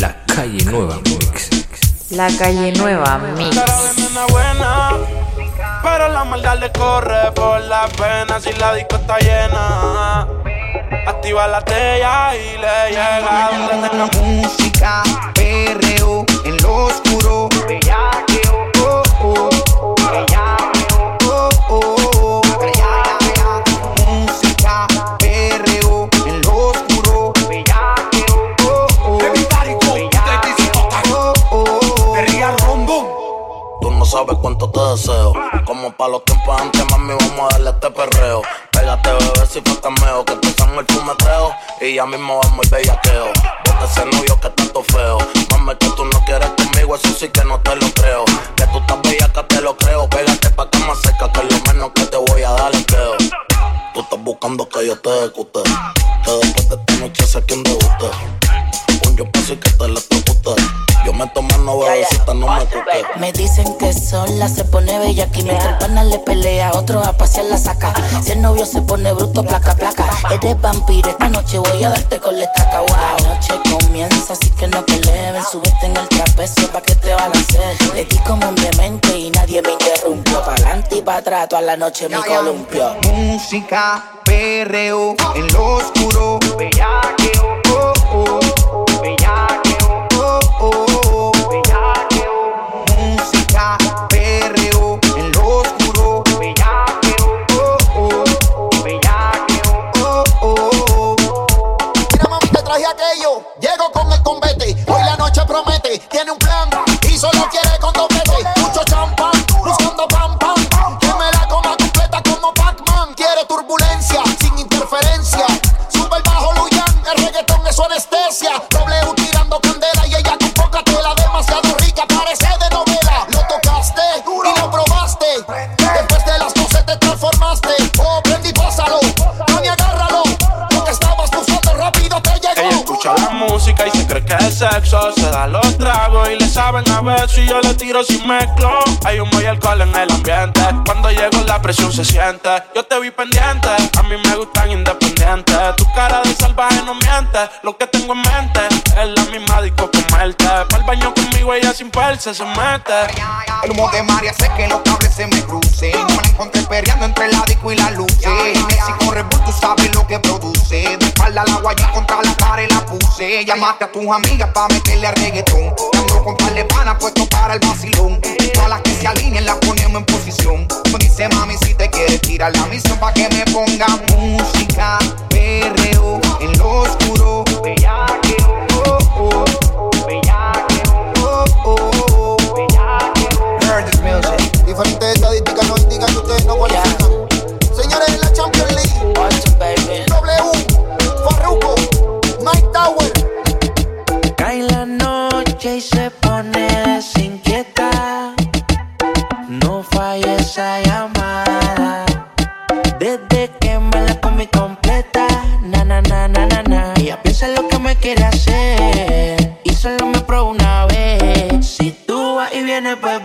La calle nueva mix. La calle nueva mix. pero la maldad le corre por la pena si la disco está llena. Activa la tella y le llega donde tenga música, perreo en lo oscuro, bellaqueo, oh, oh, como para los tiempos antes, mami, vamos a darle este perreo. Pégate, bebé, si fue cameo, que empezamos el fumeteo y ya mismo vamos el bellaqueo. Bota ese novio que todo feo. Mami, que tú no quieres conmigo, eso sí que no te lo creo. Que tú estás bella, que te lo creo. Pégate pa' que más cerca, que lo menos que te voy a dar es queo. Tú estás buscando que yo te ejecute. Que después de esta noche sé quién guste. Yo paso y que te la yo me tomo no bebecita, no me cuque. Me dicen que sola se pone bella aquí mientras el pana le pelea, otro a pasear la saca. Si el novio se pone bruto, placa, placa. Eres vampiro, esta noche voy a darte con la estaca. La noche comienza, así que no te leven. Subiste en el trapecio pa' que te balancees. Le di como un demente y nadie me interrumpió. Pa' adelante y pa' atrás, toda la noche me columpio. Música, perreo, en lo oscuro, bellaqueo, oh, oh, tiene saben a ver si yo le tiro sin mezclo. Hay humo y alcohol en el ambiente. Cuando llego la presión se siente. Yo te vi pendiente, a mí me gustan independientes. Tu cara de salvaje no miente. Lo que tengo en mente es la misma disco que muerte. Para el baño conmigo ella sin perse se mete. El humo de María sé que los cables se me crucen. No me la encontré perreando entre la disco y la luz. Si corre tú sabes lo que produce. De espalda la guaya contra la pared la puse. Llamaste a tus amigas pa' meterle a reggaetón. Ando con par de panas puesto para el vacilón. Todas las que se alineen las ponemos en posición. Me dice mami si te quieres tirar la misión pa' que me ponga música. Perreo en lo oscuro. Bellaqueo, oh, oh. Bellaqueo, oh, oh. Bellaqueo. Heard this music. Diferentes estadísticas no indican que ustedes no cualifican. Señores, la Champions League. W, Farruko, y se pone desinquieta. No falla esa llamada. Desde que me la comí completa. Na, na, na, na, na, na. Ella piensa lo que me quiere hacer. Y solo me probó una vez. Si tú vas y vienes, pues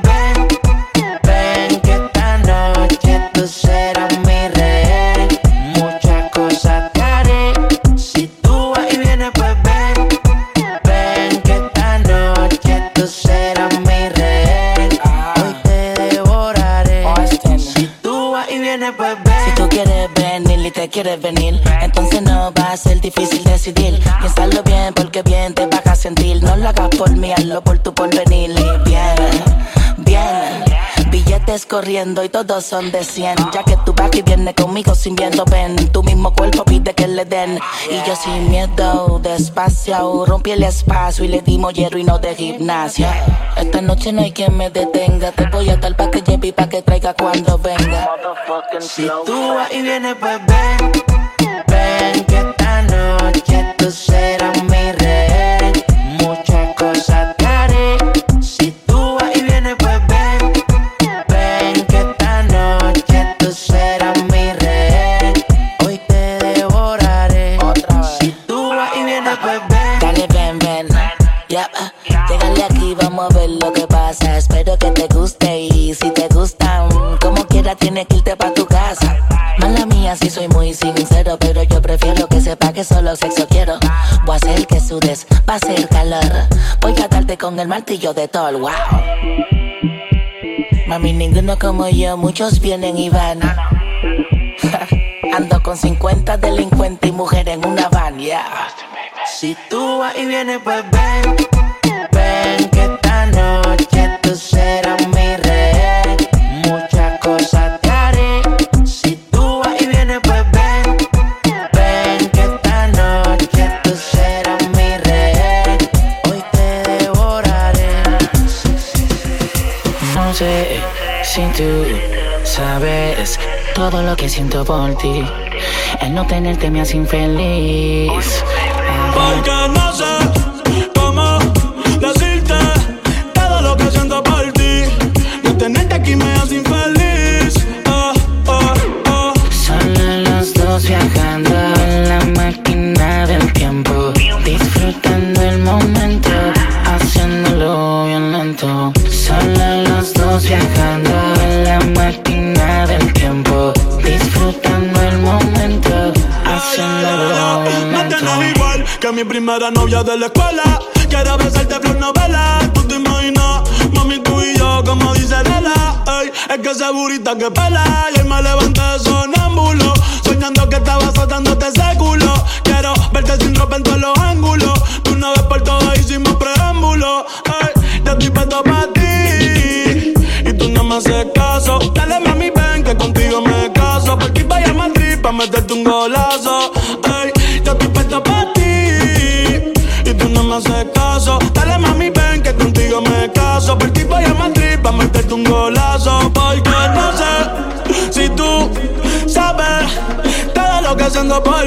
Si tú quieres venir y te quieres venir, entonces no va a ser difícil decidir. Piénsalo bien porque bien te vas a sentir. No lo hagas por mí, hazlo por tu porvenir. Y bien, bien. Billetes corriendo y todos son de 100. Ya que tú vas y vienes conmigo sin viento, ven. Tu mismo cuerpo pide que le den. Y yo sin miedo, despacio, rompí el espacio y le dimos hierro y no de gimnasia. Esta noche no hay quien me detenga. Te voy a dar pa' que lleve y pa' que traiga cuando venga. Si tú vas y vienes, pues ven. Ven que esta noche tú serás mi tienes que irte pa' tu casa. Mala mía, si soy muy sincero, pero yo prefiero que se sepa que solo sexo quiero. Voy a hacer que sudes, va a ser calor. Voy a darte con el martillo de Thor, wow. Mami, ninguno como yo, muchos vienen y van. Ando con 50 delincuentes y mujeres en una van, Si tú vas y vienes, pues ven, ven que esta noche tú serás todo lo que siento por ti. El no tenerte me hace infeliz. Porque no sé novia de la escuela. Quiero besarte por novela. Tú te imaginas, mami, tú y yo, como dice Lela. Ey, es que esa burita que pela. Y hoy me levanté sonámbulo. Soñando que estaba azotándote ese culo. Quiero verte sin ropa en todos los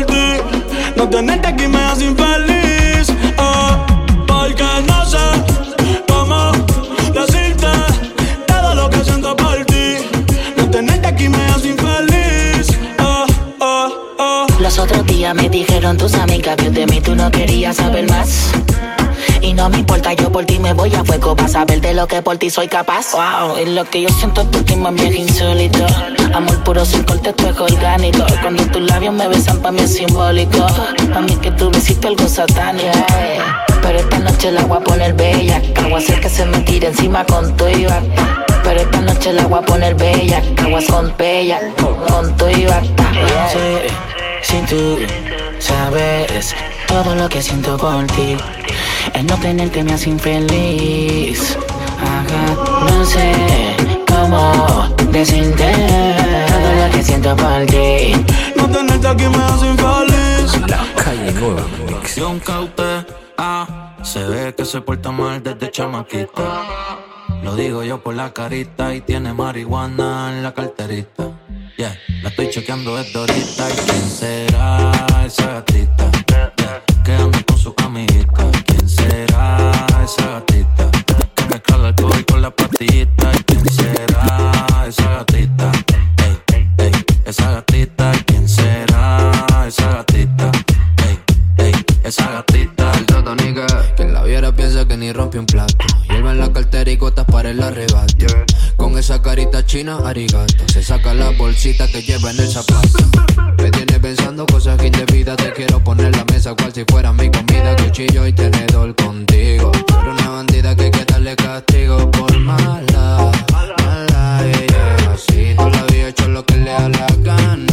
ti. No tenerte aquí me hace infeliz. Oh, porque no sé cómo decirte todo lo que siento por ti. No tenerte aquí me hace infeliz. Oh, oh, oh. Los otros días me dijeron tus amigas que de mí tú no querías saber más. Y no me importa, yo por ti me voy a fuego para saber de lo que por ti soy capaz. Wow, y lo que yo siento por ti, mami, es insólito. Amor puro sin corte, tu es orgánico. Cuando tus labios me besan, pa' mí es simbólico. Pa' mí que tú me hiciste algo satánico. Pero esta noche la voy a poner bella. Voy a hacer que se me tire encima con tu y bata. Pero esta noche la voy a poner bella. Aguas con bella, con tu y bata. Sí, si tú sabes todo lo que siento por ti, el no tenerte me hace infeliz. Ajá, no sé cómo decirte todo lo que siento por ti. No tenerte aquí me hace infeliz. La calle nueva mix. Ah, se ve que se porta mal desde chamaquita. Lo digo yo por la carita y tiene marihuana en la carterita. Yeah, la estoy chequeando desde ahorita. ¿Y quién será esa gatita? Yeah, que anda con su amiguita. ¿Quién será esa gatita? Que mezcla el alcohol con la pastillita. Esa gatita. El Totonica, quien la viera piensa que ni rompe un plato. Hierba en la cartera y gotas para el arrebato. Con esa carita china, arigato. Se saca la bolsita que lleva en el zapato. Me tiene pensando cosas que indebidas. Te quiero poner la mesa cual si fuera mi comida. Cuchillo y tenedor contigo. Pero una bandida que hay que darle castigo por mala. Mala, es así. Toda la vida hecho lo que le da la gana.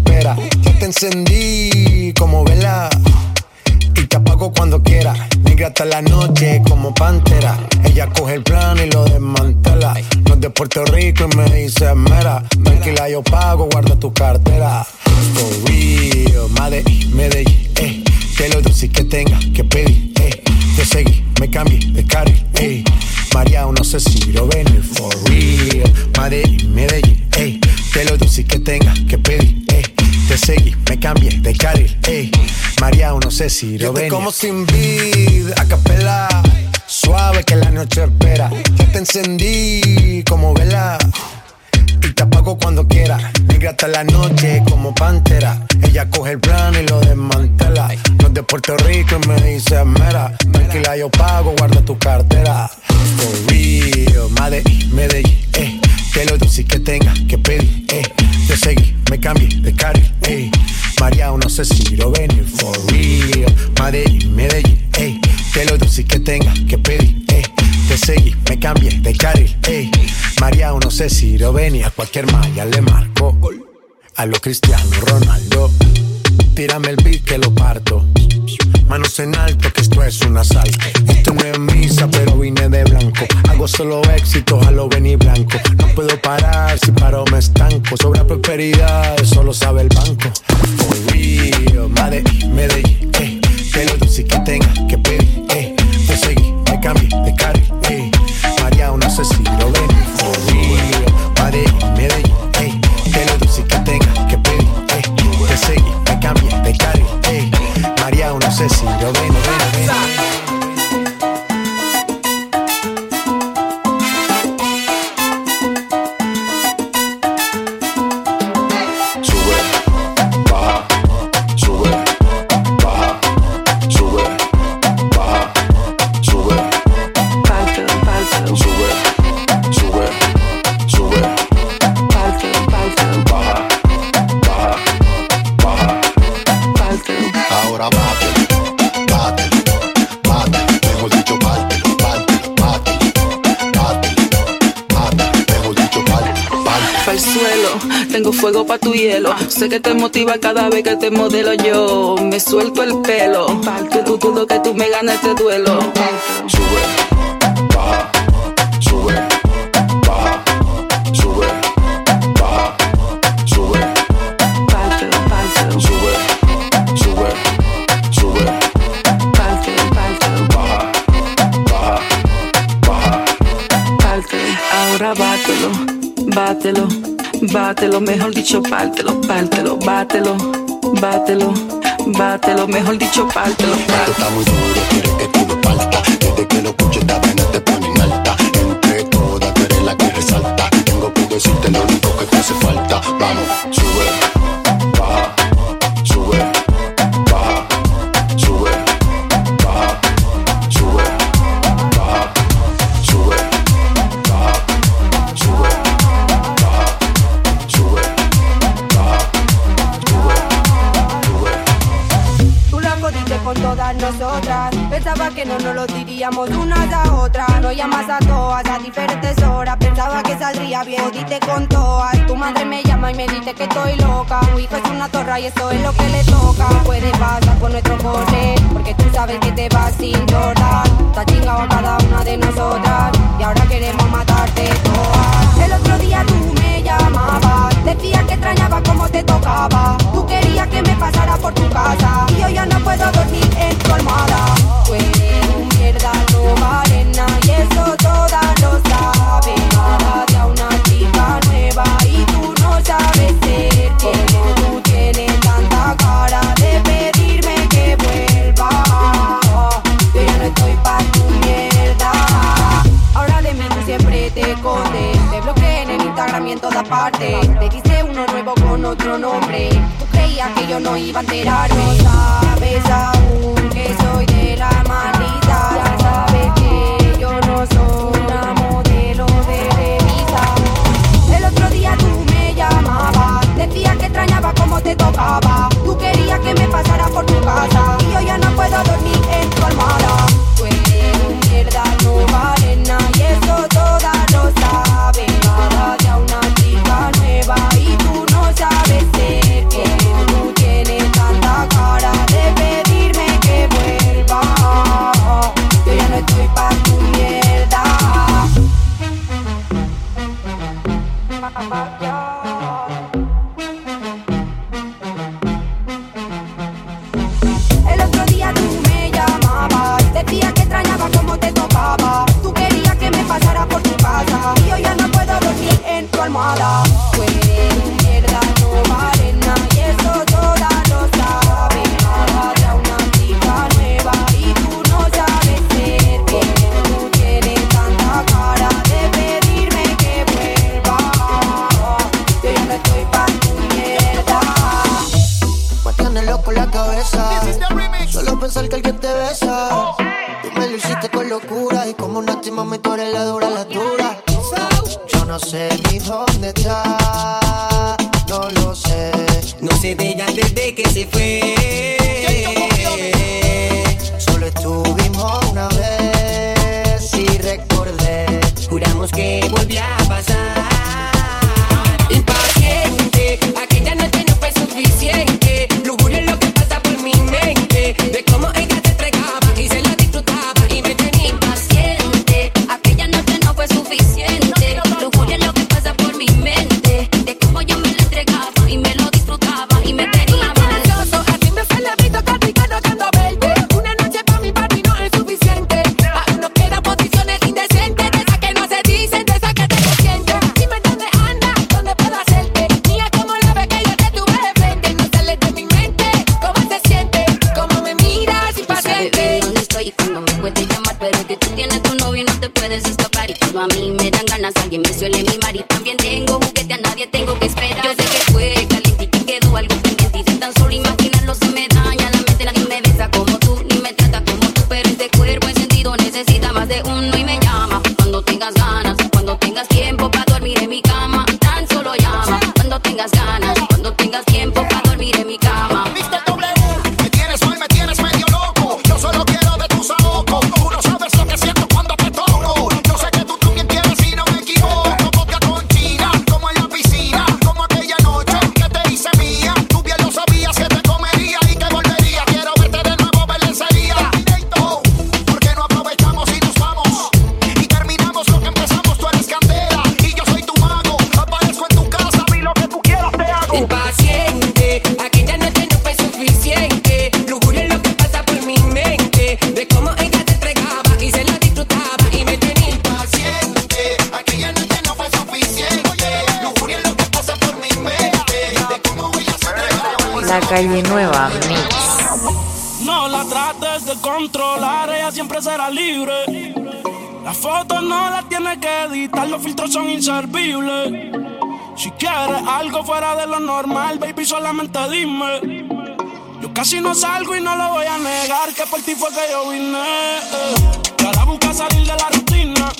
Espera. Yo te encendí como vela y te apago cuando quiera. Negra hasta la noche como pantera. Ella coge el plan y lo desmantela. No es de Puerto Rico y me dice mera. Tranquila, yo pago, guarda tu cartera. For real, Medellín, Medellín, eh. Que lo dulce que tenga que pedir, eh. Te seguí, me cambié de carril, eh. María, no sé si lo venir, for real. Medellín, Medellín, eh. Que lo dulce que tenga que pedir, eh. Te seguí, me cambié de carril, eh. María, no sé si lo ven. como sin vid, a capela. Suave que la noche espera. Ya te encendí como vela. Y te apago cuando quiera. Negra hasta la noche como pantera. Ella coge el plan y lo desmantela. No es de Puerto Rico y me dice mera. Tranquila, yo pago, guarda tu cartera. For real, Medellín, Medellín, eh. Que lo dulce que tenga que pedir, eh. Te seguí, me cambié de carril, eh. María, no sé si lo venir for real. Medellín, Medellín, ey. Que lo dulce que tenga que pedir, ey. Te seguí, me cambié de carril, ey. María, no sé si lo venir. A cualquier malla le marco. A lo Cristiano Ronaldo. Tírame el beat que lo parto. Manos en alto, que esto es un asalto. Esto no es misa, pero vine de blanco. Hago solo éxito, a lo venir blanco. No puedo parar, si paro me estanco. Sobra prosperidad, eso lo sabe el banco. For real, Medellín, Medellín, eh. Que lo dulce que tenga que pedir, eh. Te seguí, me cambié de carril, eh. María, no sé pa' tu hielo. Sé que te motiva cada vez que te modelo yo. Me suelto el pelo. Que tú dudo que tú me ganes este duelo. Sube, baja, sube, baja, sube, baja, sube, Páltelo, páltelo, sube, sube, sube, páltelo, páltelo, baja, baja, baja. páltelo. Ahora bátelo, bátelo, bátelo. Mejor dicho, páltelo, páltelo, bátelo, bátelo, bátelo. Mejor dicho, páltelo, Esto páltelo. está muy duro, quiere que tú lo. Desde que lo escucho esta vaina te pone en alta. Entre todas tú eres la que resalta. Tengo que decirte lo único que te hace falta. Vamos, sube, llamas a todas a diferentes horas. Pensaba que saldría bien. Jodiste con todas. Tu madre me llama y me dice que estoy loca. Tu hijo es una torra y eso es lo que le toca. Puede pasar con nuestro cole. Porque tú sabes que te vas sin llorar. Está chingado cada una de nosotras. Y ahora queremos matarte todas. El otro día tú me llamabas. Decías que extrañaba como te tocaba. Tú querías que me pasara por tu casa. Y yo ya no puedo dormir en tu almohada. aparte. Me diste uno nuevo con otro nombre. Tú creías que yo no iba a enterarme. No sabes aún que soy de la maldita. Ya sabes que yo no soy una modelo de revista. El otro día tú me llamabas. Decías que extrañaba cómo te tocaba. Tú querías que me pasara por Nueva Mix. No la trates de controlar, ella siempre será libre. Las fotos no las tiene que editar, los filtros son inservibles. Si quieres algo fuera de lo normal, baby, solamente dime. Yo casi no salgo y no lo voy a negar, que por ti fue que yo vine. Eh. Y busca salir de la rutina.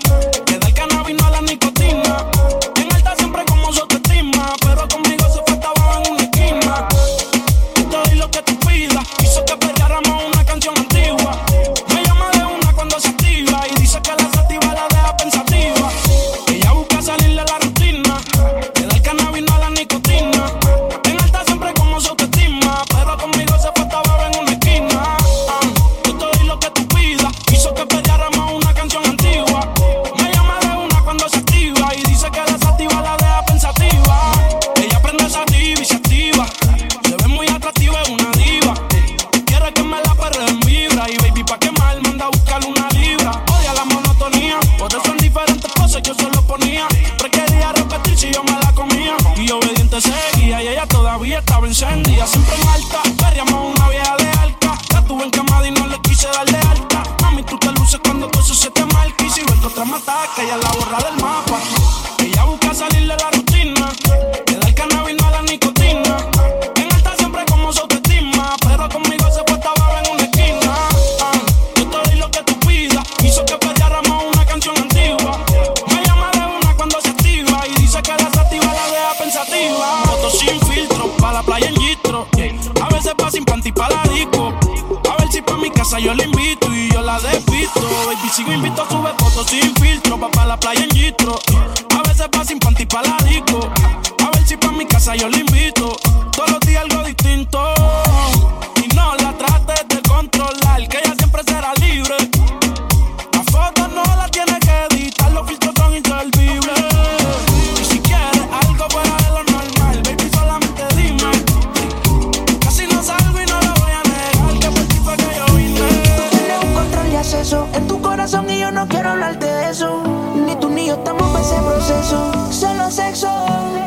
yo no quiero hablarte de eso. Ni tú ni yo estamos para ese proceso. Solo sexo.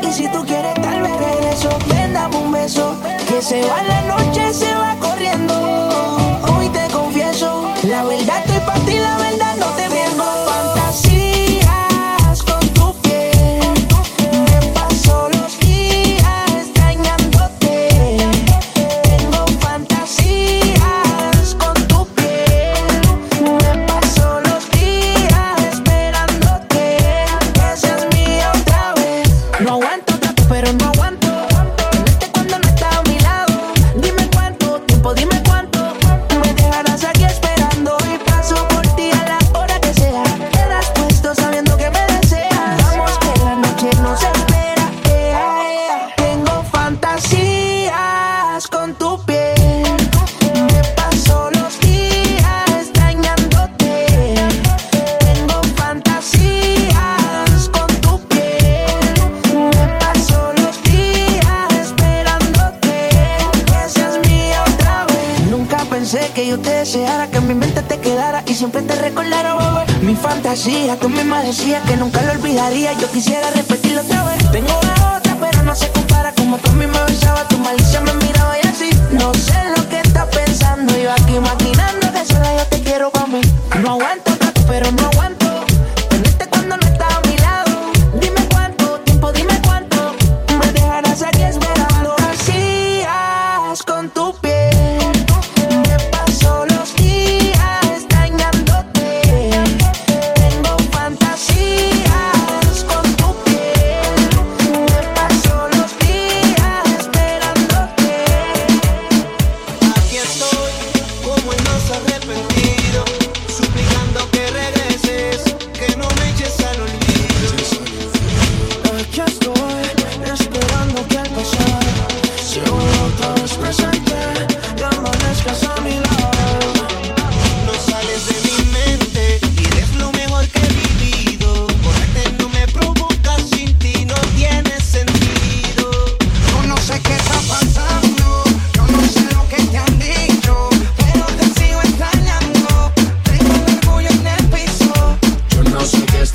Y si tú quieres, tal vez regreso. Ven, un beso. Que se va la. recordara, volver Mi fantasía, tú misma decías que nunca lo olvidaría. Yo quisiera repetirlo otra vez. Tengo la otra, pero no se compara. Como tú a mí me besabas, tu malicia me miraba y así. No sé lo que estás pensando. Yo aquí maquinando que se la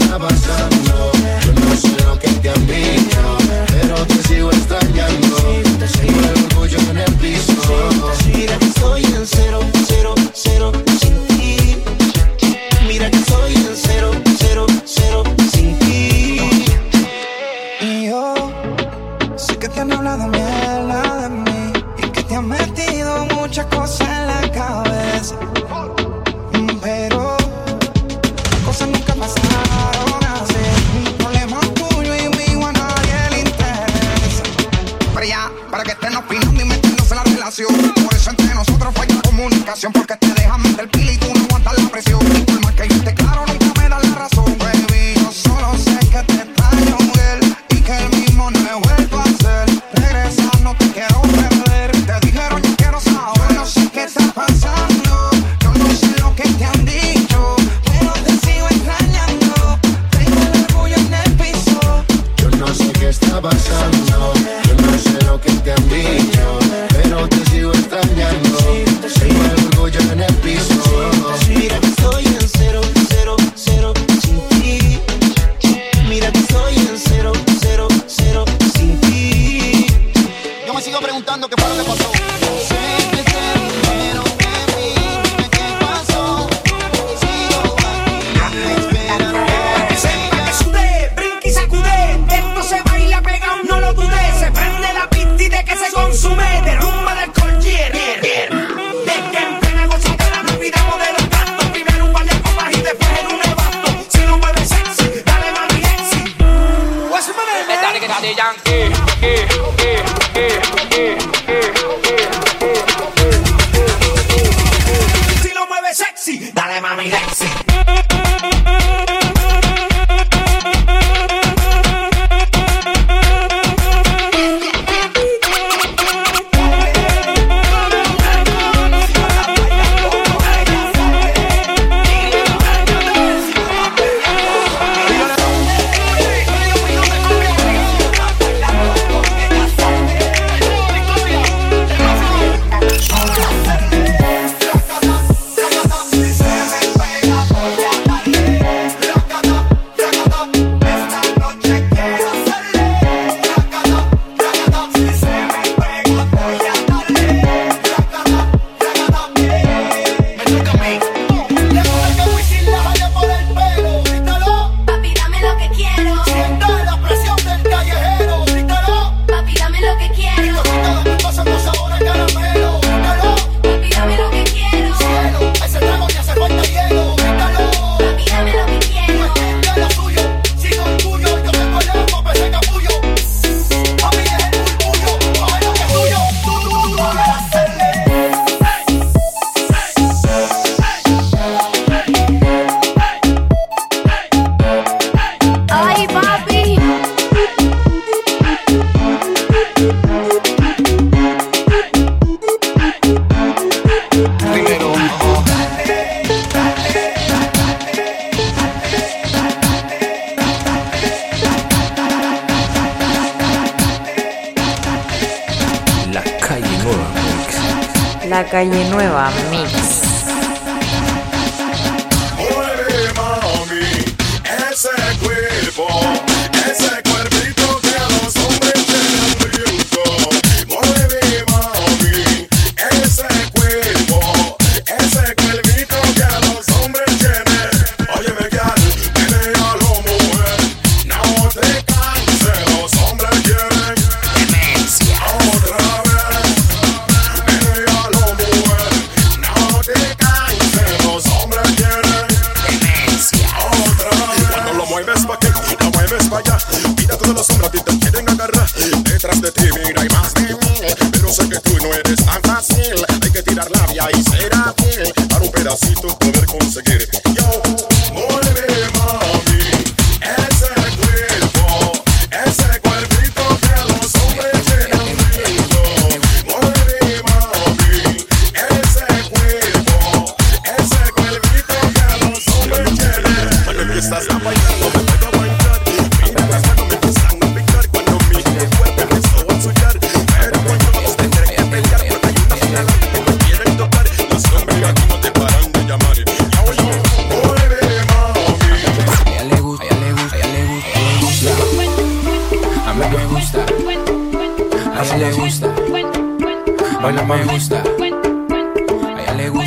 na baixada do.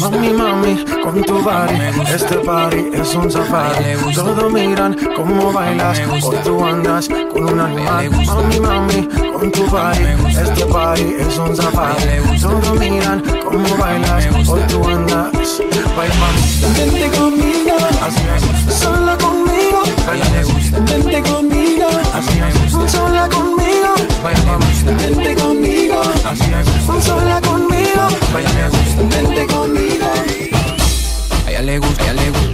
Mami, mami, con tu body. Este, este party es un safari. Todos miran cómo bailas o tú andas con un animal. Mami, mami, con tu body. Este party es un safari. Todos miran cómo bailas o tú andas. Baila, Vente conmigo. Así es. Sola conmigo. Vente conmigo. Así es. Sola conmigo. Vente conmigo. Así es. Sola acompaña justamente conmigo. A ella le gusta, a ella le gusta.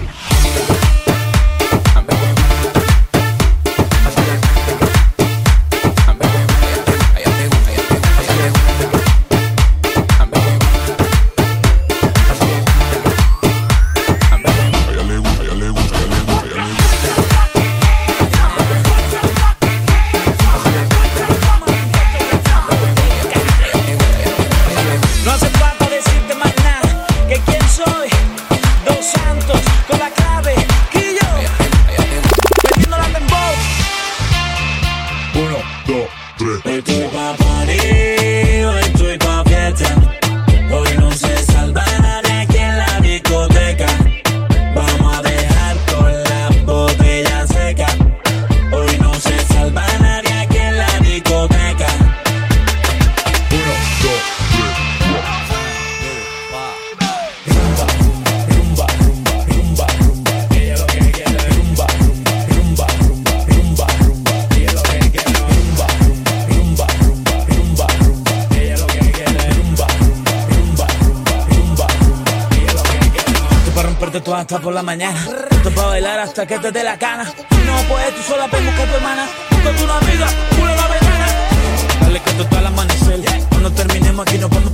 hasta por la mañana. Esto para bailar hasta que te dé la cana. No puedes tú sola, ven busca tu hermana. Busca tu amiga, una la ventana. Dale que esto está al amanecer. Cuando terminemos aquí nos vamos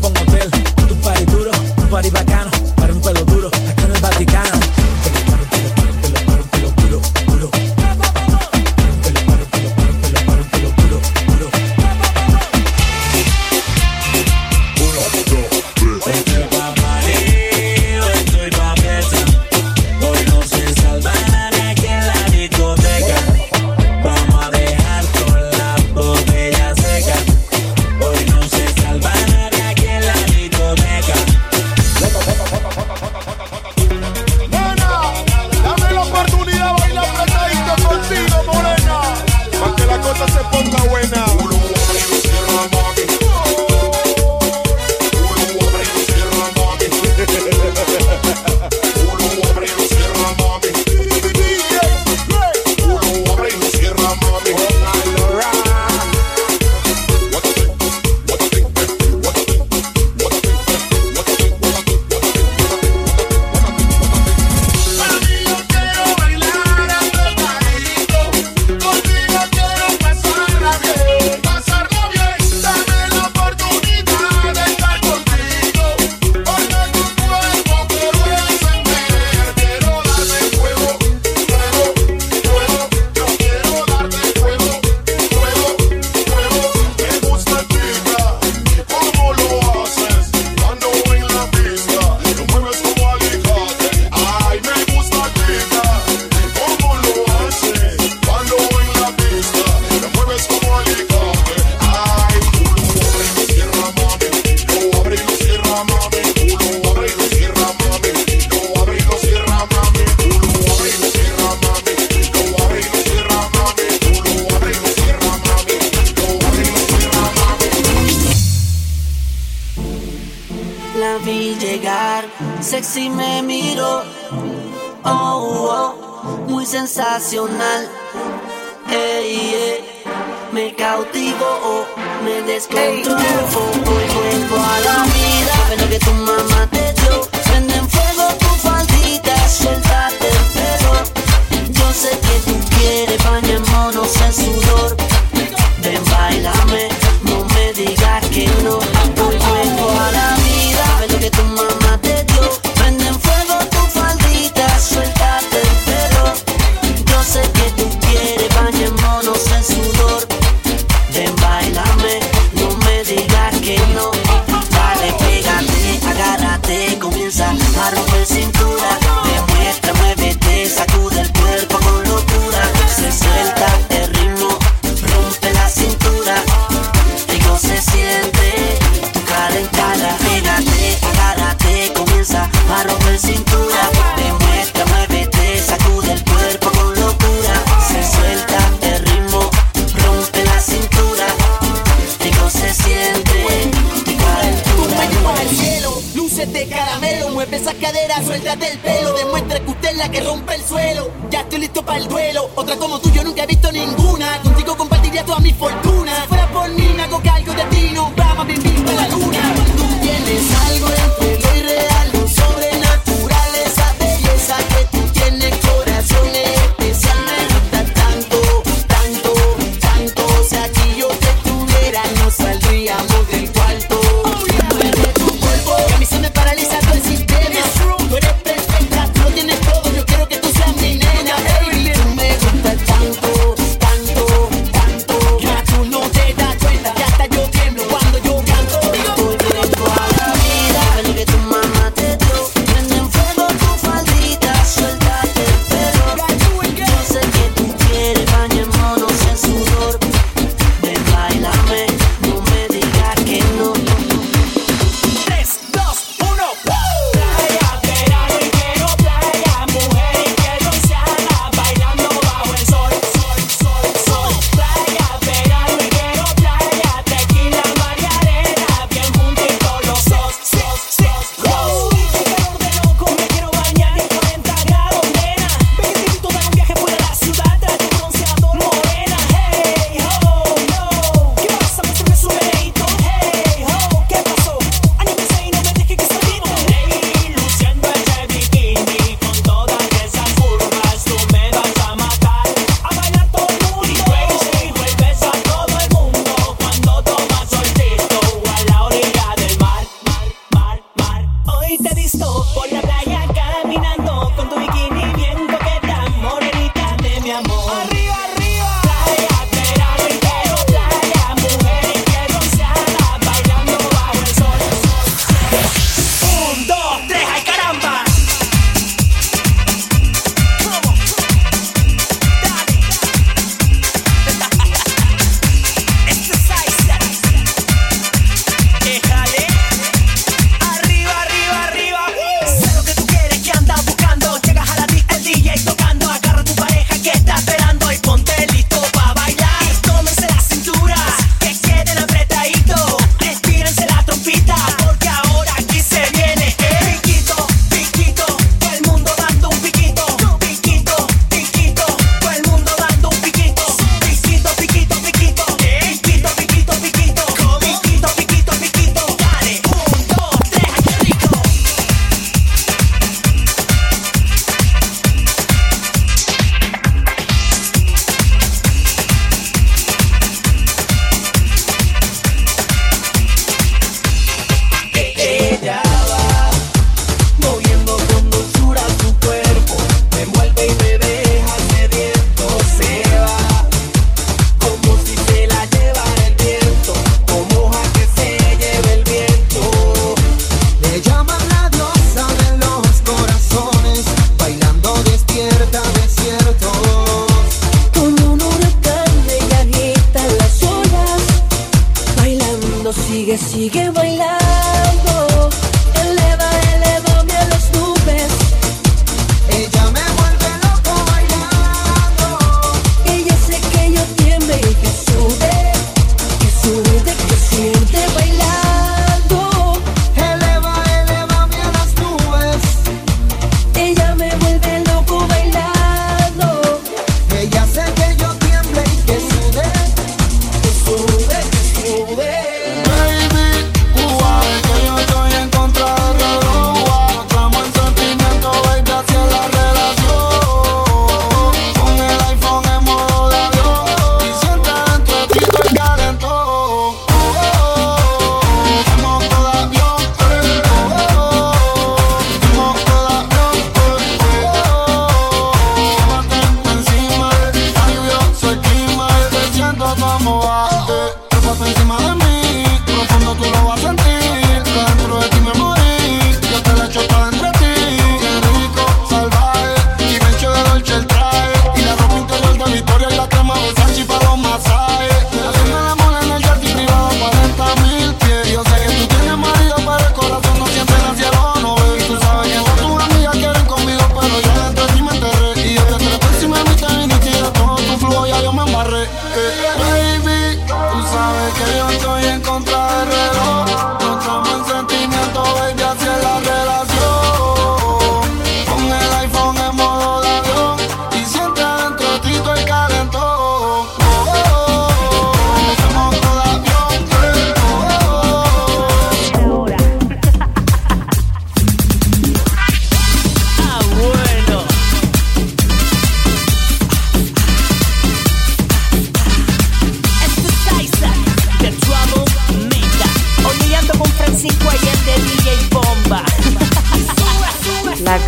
sexy me miró. Oh, oh muy sensacional. Ey, ey, me cautivo, oh, me descontrolo. Hoy vuelvo a la vida. Saben lo que tu mamá te dio. Prende en fuego tu faldita, suéltate el pelo. Yo sé que tú quieres bañémonos en sudor. Ven, bailame. dulces de caramelo. Mueve esa cadera, suéltate el pelo. Demuestra que usted es la que rompe el suelo. Ya estoy listo para el duelo. Otra como tú, yo nunca he visto ninguna. Contigo compartiría toda mi fortuna. Fuera por mí, me hago de ti. Vamos a vivir la luna. Tú tienes algo en tu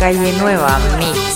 calle nueva mix.